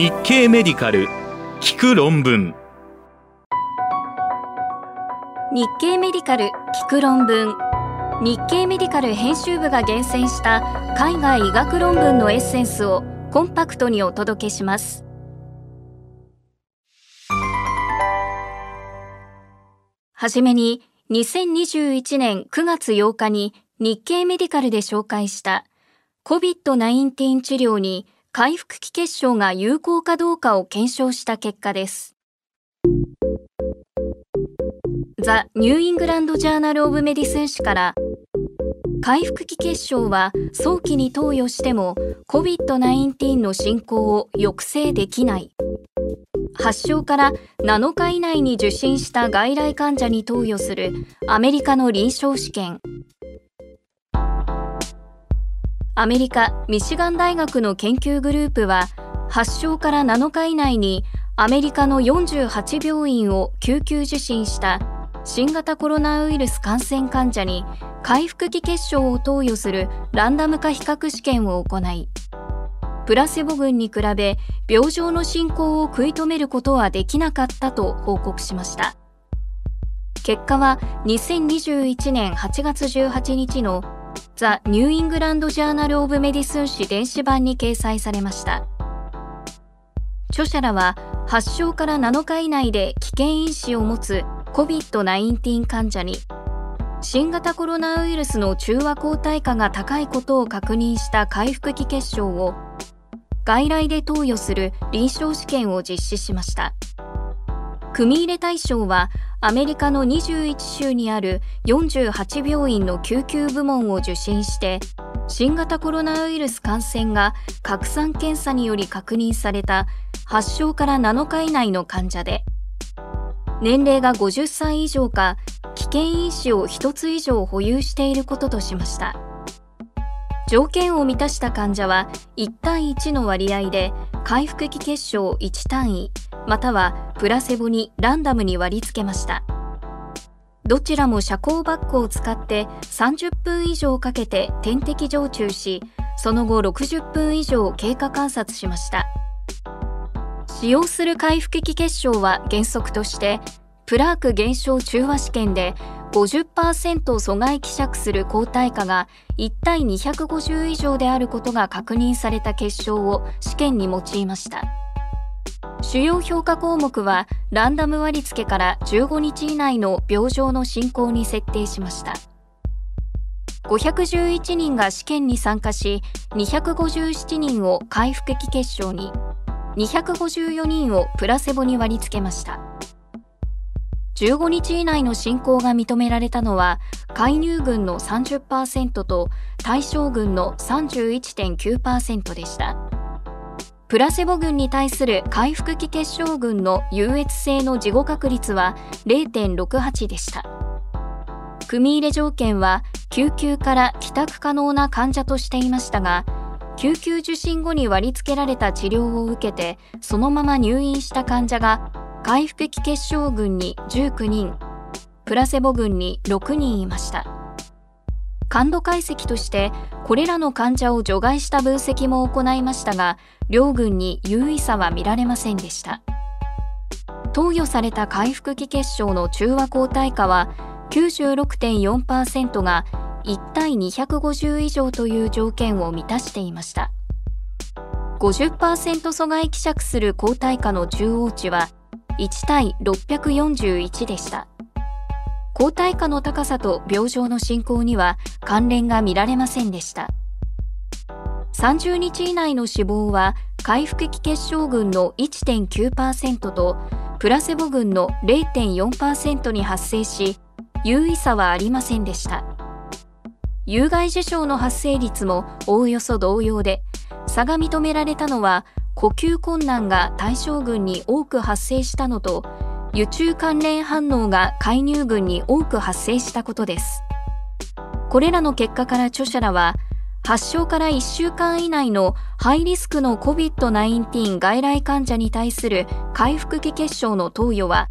日経メディカル聞く論文。日経メディカル聞く論文。日経メディカル編集部が厳選した海外医学論文のエッセンスをコンパクトにお届けします。はじめに2021年9月8日に日経メディカルで紹介した COVID-19 治療に回復期血漿が有効かどうかを検証した結果です。ザ・ニューイングランド・ジャーナル・オブ・メディスン誌から回復期血漿は早期に投与しても COVID-19 の進行を抑制できない発症から7日以内に受診した外来患者に投与するアメリカの臨床試験アメリカ・ミシガン大学の研究グループは発症から7日以内にアメリカの48病院を救急受診した新型コロナウイルス感染患者に回復期結晶を投与するランダム化比較試験を行いプラセボ群に比べ病状の進行を食い止めることはできなかったと報告しました。結果は2021年8月18日のザ・ニューイングランド・ジャーナル・オブ・メディスン誌電子版に掲載されました。著者らは発症から7日以内で危険因子を持つ COVID-19 患者に新型コロナウイルスの中和抗体価が高いことを確認した回復期血漿を外来で投与する臨床試験を実施しました。組入れ対象はアメリカの21州にある48病院の救急部門を受診して新型コロナウイルス感染が拡散検査により確認された発症から7日以内の患者で年齢が50歳以上か危険因子を1つ以上保有していることとしました。条件を満たした患者は1対1の割合で回復期結晶1単位またはプラセボにランダムに割り付けました。どちらも遮光バッグを使って30分以上かけて点滴常駐しその後60分以上経過観察しました。使用する回復期結晶は原則としてプラーク減少中和試験で50%阻害希釈する抗体価が1対250以上であることが確認された結晶を試験に用いました。主要評価項目はランダム割り付けから15日以内の病状の進行に設定しました。511人が試験に参加し257人を回復期結晶に254人をプラセボに割り付けました。15日以内の進行が認められたのは介入群の30%と対象群の31.9%でした。プラセボ群に対する回復期結晶群の優越性の事後確率は0.68でした。組入れ条件は救急から帰宅可能な患者としていましたが救急受診後に割り付けられた治療を受けてそのまま入院した患者が回復期結晶群に19人プラセボ群に6人いました。感度解析としてこれらの患者を除外した分析も行いましたが両群に優位差は見られませんでした。投与された回復期結晶の中和抗体価は96.4%が1対250以上という条件を満たしていました。50%阻害希釈する抗体価の中央値は1対641でした。抗体価の高さと病状の進行には関連が見られませんでした。30日以内の死亡は回復期結晶群の1.9%とプラセボ群の0.4%に発生し有意差はありませんでした。有害事象の発生率もおおよそ同様で差が認められたのは呼吸困難が対象群に多く発生したのと輸中関連反応が介入群に多く発生したことです。これらの結果から著者らは発症から1週間以内のハイリスクの COVID-19 外来患者に対する回復期結晶の投与は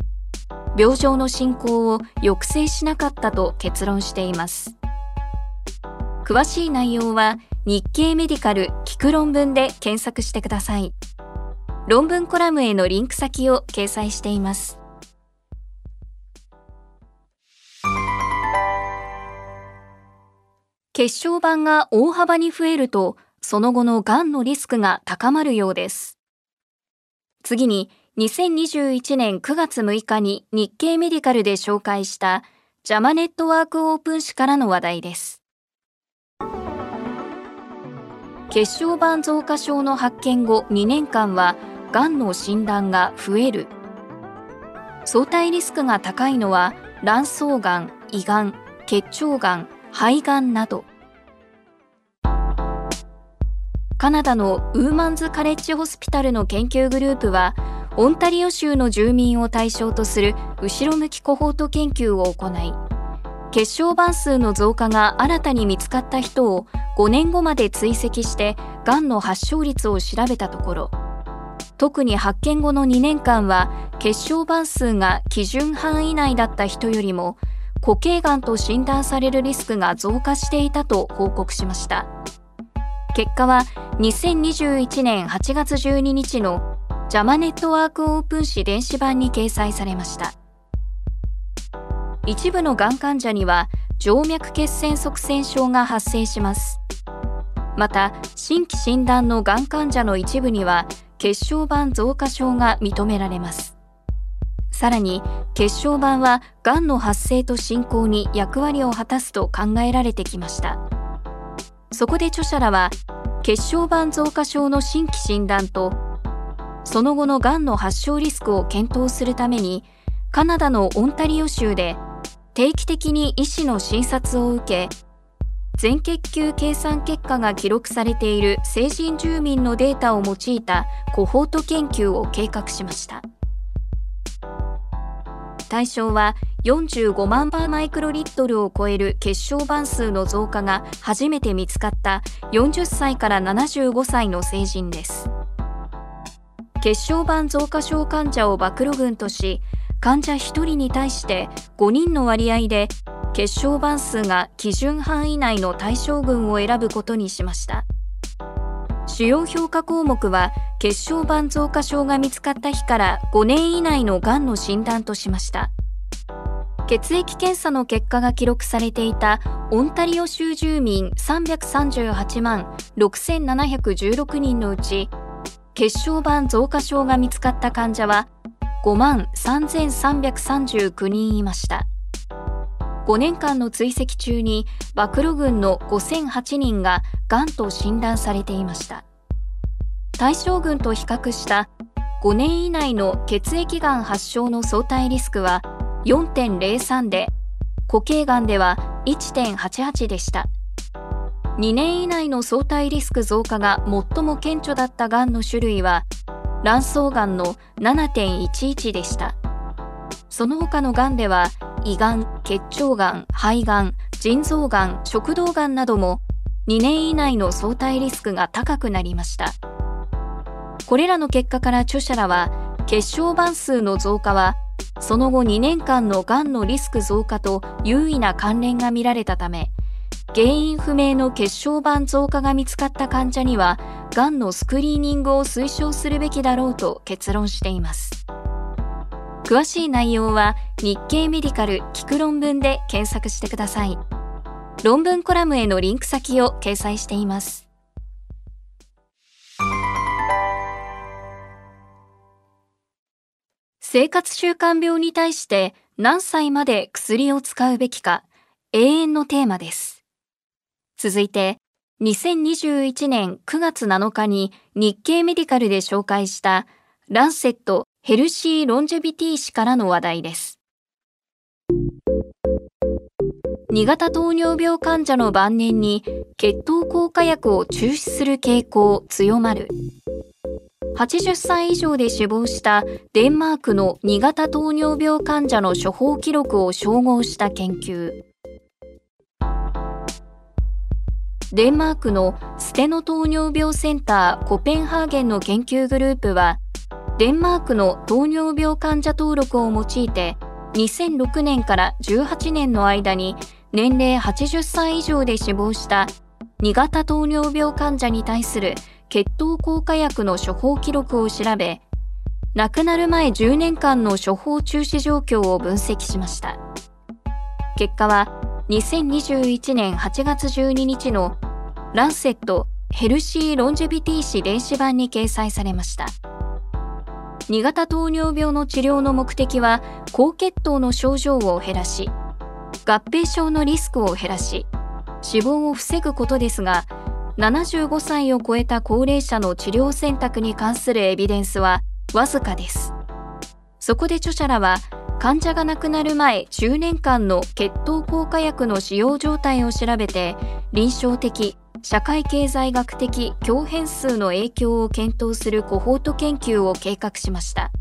病状の進行を抑制しなかったと結論しています詳しい内容は日経メディカル聞く論文で検索してください。論文コラムへのリンク先を掲載しています。血小板が大幅に増えると、その後のがんのリスクが高まるようです。次に、2021年9月6日に日経メディカルで紹介したジャマネットワークオープン誌からの話題です。血小板増加症の発見後2年間は、がんの診断が増える。相対リスクが高いのは、卵巣がん、胃がん、結腸がん、肺がんなど。カナダのウーマンズ・カレッジ・ホスピタルの研究グループは、オンタリオ州の住民を対象とする後ろ向きコホート研究を行い、血小板数の増加が新たに見つかった人を5年後まで追跡してがんの発症率を調べたところ特に発見後の2年間は血小板数が基準範囲内だった人よりも固形がんと診断されるリスクが増加していたと報告しました。結果は2021年8月12日のジャマネットワークオープン誌電子版に掲載されました。一部のがん患者には静脈血栓塞栓症が発生します。また新規診断のがん患者の一部には血小板増加症が認められます。さらに血小板はがんの発生と進行に役割を果たすと考えられてきました。そこで著者らは血小板増加症の新規診断とその後のがんの発症リスクを検討するためにカナダのオンタリオ州で定期的に医師の診察を受け全血球計算結果が記録されている成人住民のデータを用いたコホート研究を計画しました。対象は45万パーマイクロリットルを超える血小板数の増加が初めて見つかった40歳から75歳の成人です。血小板増加症患者を暴露群とし患者1人に対して5人の割合で血小板数が基準範囲内の対象群を選ぶことにしました。主要評価項目は血小板増加症が見つかった日から5年以内のがんの診断としました血液検査の結果が記録されていたオンタリオ州住民338万6716人のうち血小板増加症が見つかった患者は5万3339人いました。5年間の追跡中に暴露群の5008人ががんと診断されていました。対象群と比較した5年以内の血液がん発症の相対リスクは4.03で、固形がんでは1.88でした。2年以内の相対リスク増加が最も顕著だったがんの種類は卵巣がんの7.11でしたその他のがんでは胃がん結腸がん肺がん腎臓がん食道がんなども2年以内の相対リスクが高くなりましたこれらの結果から著者らは血小板数の増加はその後2年間のがんのリスク増加と優位な関連が見られたため原因不明の血小板増加が見つかった患者には、がんのスクリーニングを推奨するべきだろうと結論しています。詳しい内容は日経メディカル聞く論文で検索してください。論文コラムへのリンク先を掲載しています。生活習慣病に対して何歳まで薬を使うべきか永遠のテーマです。続いて、2021年9月7日に日経メディカルで紹介したランセットヘルシーロンジェビティ誌からの話題です。2型糖尿病患者の晩年に血糖効果薬を中止する傾向強まる。80歳以上で死亡したデンマークの2型糖尿病患者の処方記録を照合した研究。デンマークのステノ糖尿病センターコペンハーゲンの研究グループは、デンマークの糖尿病患者登録を用いて、2006年から18年の間に年齢80歳以上で死亡した2型糖尿病患者に対する血糖効果薬の処方記録を調べ、亡くなる前10年間の処方中止状況を分析しました。結果は、2021年8月12日のランセットヘルシー・ロンジェビティ誌電子版に掲載されました。2型糖尿病の治療の目的は高血糖の症状を減らし、合併症のリスクを減らし、死亡を防ぐことですが、75歳を超えた高齢者の治療選択に関するエビデンスはわずかです。そこで著者らは、患者が亡くなる前10年間の血糖効果薬の使用状態を調べて、臨床的、社会経済学的強変数の影響を検討するコホート研究を計画しました。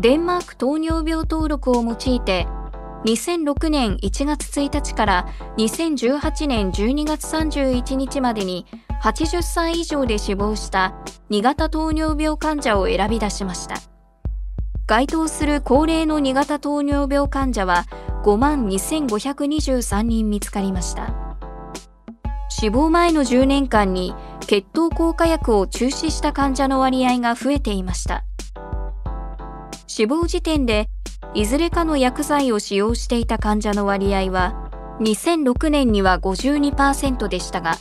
デンマーク糖尿病登録を用いて2006年1月1日から2018年12月31日までに80歳以上で死亡した2型糖尿病患者を選び出しました。該当する高齢の2型糖尿病患者は5万2523人見つかりました。死亡前の10年間に血糖効果薬を中止した患者の割合が増えていました。死亡時点でいずれかの薬剤を使用していた患者の割合は2006年には52%でしたが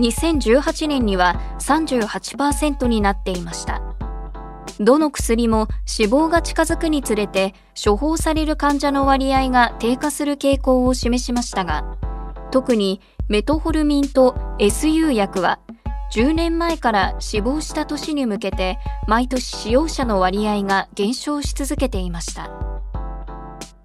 2018年には38%になっていました。どの薬も死亡が近づくにつれて処方される患者の割合が低下する傾向を示しましたが特にメトホルミンと SU 薬は10年前から死亡した年に向けて毎年使用者の割合が減少し続けていました。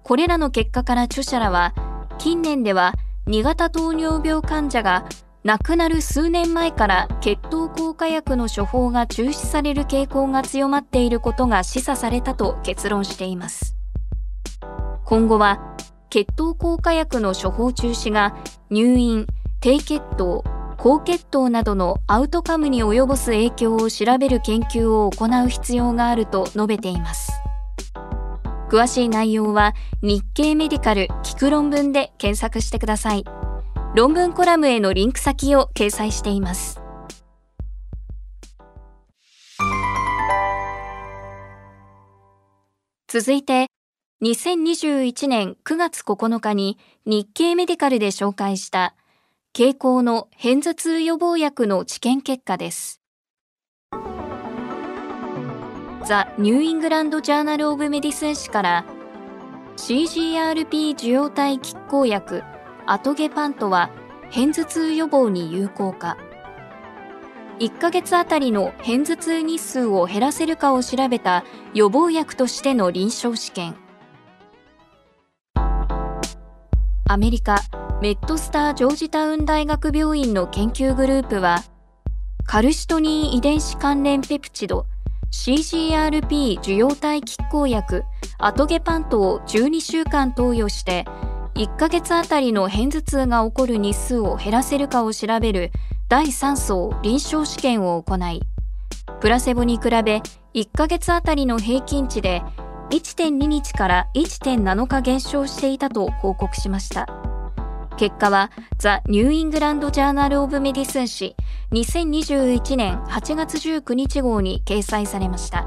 これらの結果から著者らは、近年では2型糖尿病患者が亡くなる数年前から血糖効果薬の処方が中止される傾向が強まっていることが示唆されたと結論しています。今後は血糖効果薬の処方中止が入院、低血糖、高血糖などのアウトカムに及ぼす影響を調べる研究を行う必要があると述べています。詳しい内容は日経メディカル聞く論文で検索してください。論文コラムへのリンク先を掲載しています。続いて、2021年9月9日に日経メディカルで紹介した経口の片頭痛予防薬の治験結果です。ザ・ニューイングランド・ジャーナル・オブ・メディスン誌から CGRP 受容体拮抗薬アトゲパントは片頭痛予防に有効か1ヶ月あたりの片頭痛日数を減らせるかを調べた予防薬としての臨床試験アメリカメットスター・ジョージタウン大学病院の研究グループはカルシトニン遺伝子関連ペプチド CGRP 受容体拮抗薬アトゲパントを12週間投与して1ヶ月あたりの片頭痛が起こる日数を減らせるかを調べる第3層臨床試験を行いプラセボに比べ1ヶ月あたりの平均値で1.2日から1.7日減少していたと報告しました。結果はザ・ニューイングランド・ジャーナル・オブ・メディスン誌2021年8月19日号に掲載されました。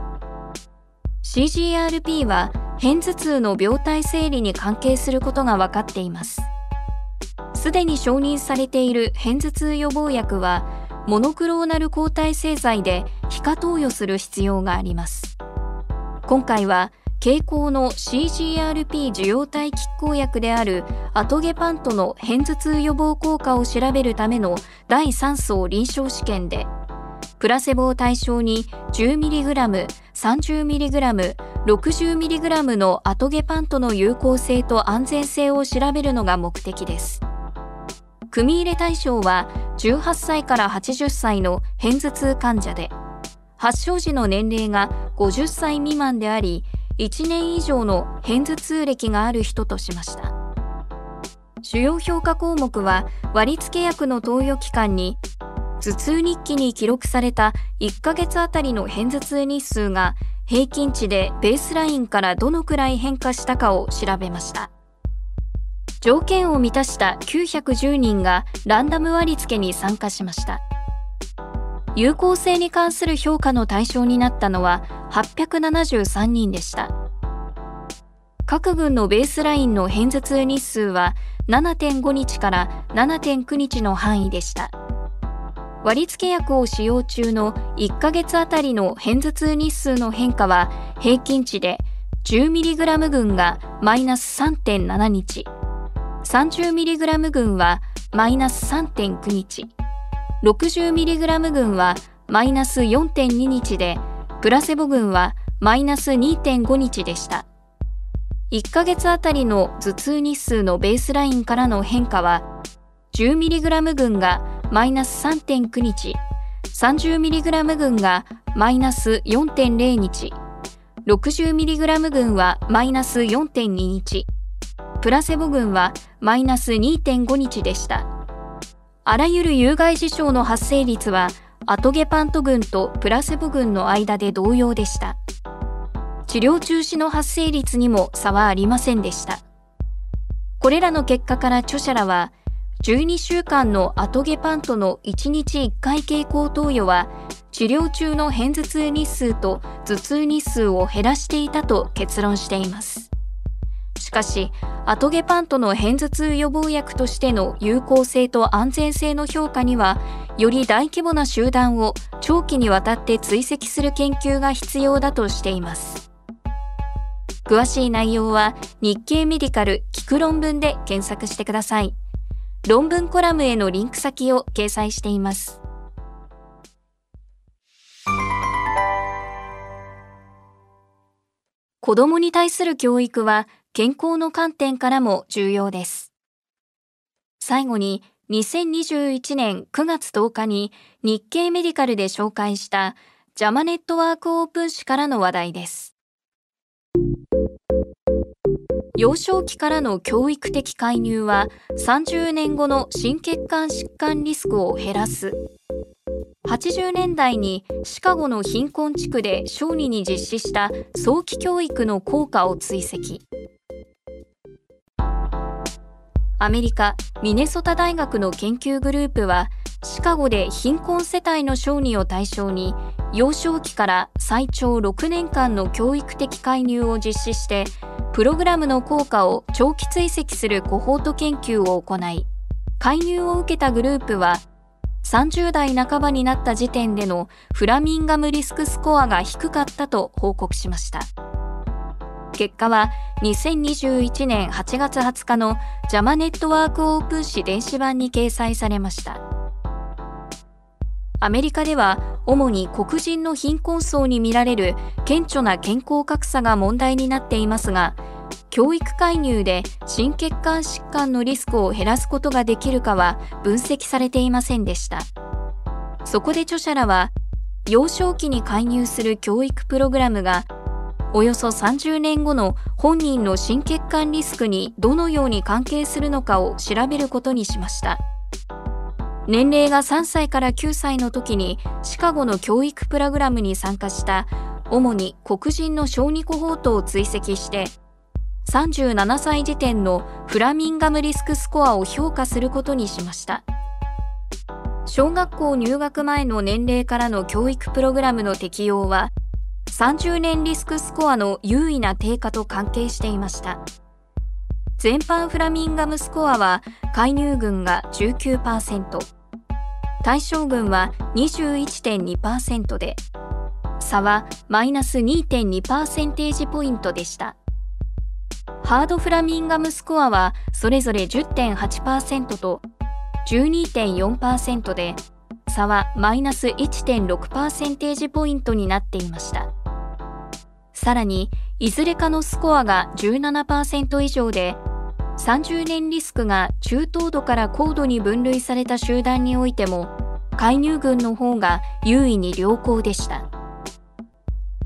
CGRP は片頭痛の病態生理に関係することが分かっています。すでに承認されている片頭痛予防薬はモノクローナル抗体製剤で皮下投与する必要があります。今回は傾向の CGRP 受容体拮抗薬であるアトゲパントの片頭痛予防効果を調べるための第3層臨床試験でプラセボを対象に 10mg、30mg、60mg のアトゲパントの有効性と安全性を調べるのが目的です。組入れ対象は18歳から80歳の片頭痛患者で、発症時の年齢が50歳未満であり、1年以上の片頭痛歴がある人としました。主要評価項目は割付薬の投与期間に頭痛日記に記録された1ヶ月あたりの片頭痛日数が平均値でベースラインからどのくらい変化したかを調べました。条件を満たした910人がランダム割付に参加しました。有効性に関する評価の対象になったのは873人でした。各軍のベースラインの偏頭痛日数は7.5日から7.9日の範囲でした。割付薬を使用中の1ヶ月あたりの偏頭痛日数の変化は平均値で 10mg 群がマイナス3.7日。30mg 群はマイナス3.9日。60mg 群はマイナス4.2日でプラセボ群はマイナス2.5日でした。1ヶ月あたりの頭痛日数のベースラインからの変化は 10mg 群がマイナス3.9日 30mg 群がマイナス4.0日 60mg 群はマイナス4.2日プラセボ群はマイナス2.5日でした。あらゆる有害事象の発生率はアトゲパント群とプラセボ群の間で同様でした。治療中止の発生率にも差はありませんでした。これらの結果から著者らは12週間のアトゲパントの1日1回経口投与は治療中の偏頭痛日数と頭痛日数を減らしていたと結論しています。しかしアトゲパントの偏頭痛予防薬としての有効性と安全性の評価にはより大規模な集団を長期にわたって追跡する研究が必要だとしています詳しい内容は日経メディカル聞く論文で検索してください。論文コラムへのリンク先を掲載しています。子供に対する教育は健康の観点からも重要です。最後に2021年9月10日に日経メディカルで紹介したジャマネットワークオープン誌からの話題です。幼少期からの教育的介入は30年後の心血管疾患リスクを減らす80年代にシカゴの貧困地区で小児に実施した早期教育の効果を追跡アメリカミネソタ大学の研究グループはシカゴで貧困世帯の小児を対象に幼少期から最長6年間の教育的介入を実施してプログラムの効果を長期追跡するコホート研究を行い介入を受けたグループは30代半ばになった時点でのフラミンガムリスクスコアが低かったと報告しました。結果は2021年8月20日のジャマネットワークオープン誌電子版に掲載されました。アメリカでは主に黒人の貧困層に見られる顕著な健康格差が問題になっていますが教育介入で心血管疾患のリスクを減らすことができるかは分析されていませんでした。そこで著者らは幼少期に介入する教育プログラムがおよそ30年後の本人の心血管リスクにどのように関係するのかを調べることにしました。年齢が3歳から9歳の時にシカゴの教育プログラムに参加した主に黒人の小児コホートを追跡して37歳時点のフラミンガムリスクスコアを評価することにしました小学校入学前の年齢からの教育プログラムの適用は30年リスクスコアの優位な低下と関係していました。全般フラミンガムスコアは介入群が19%対象群は21.2%で差はマイナス2.2パーセンテージポイントでした。ハードフラミンガムスコアはそれぞれ10.8%と12.4%で差はマイナス1.6パーセンテージポイントになっていました。さらにいずれかのスコアが17%以上で30年リスクが中等度から高度に分類された集団においても介入群の方が優位に良好でした。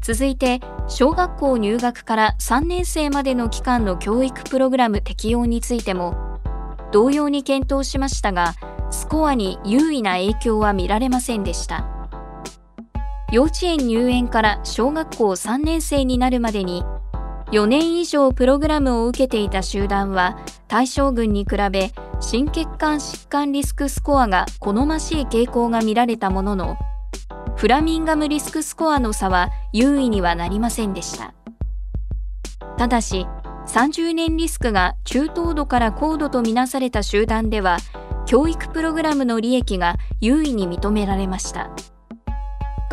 続いて小学校入学から3年生までの期間の教育プログラム適用についても同様に検討しましたがスコアに優位な影響は見られませんでした。幼稚園入園から小学校3年生になるまでに4年以上プログラムを受けていた集団は対象群に比べ心血管疾患リスクスコアが好ましい傾向が見られたもののフラミンガムリスクスコアの差は優位にはなりませんでした。ただし、30年リスクが中等度から高度とみなされた集団では、教育プログラムの利益が優位に認められました。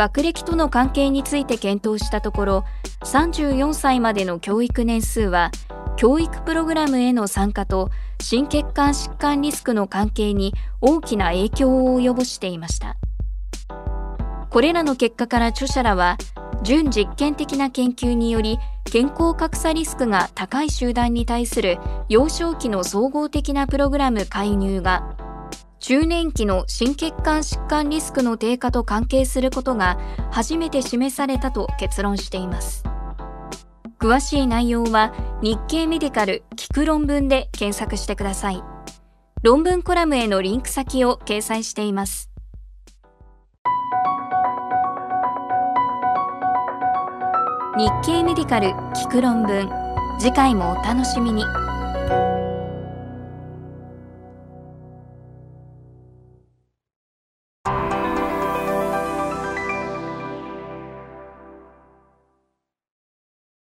学歴との関係について検討したところ、34歳までの教育年数は、教育プログラムへの参加と心血管疾患リスクの関係に大きな影響を及ぼしていました。これらの結果から著者らは、準実験的な研究により健康格差リスクが高い集団に対する幼少期の総合的なプログラム介入が中年期の心血管疾患リスクの低下と関係することが初めて示されたと結論しています。詳しい内容は日経メディカル聞く論文で検索してください。論文コラムへのリンク先を掲載しています。日経メディカル聞く論文。次回もお楽しみに。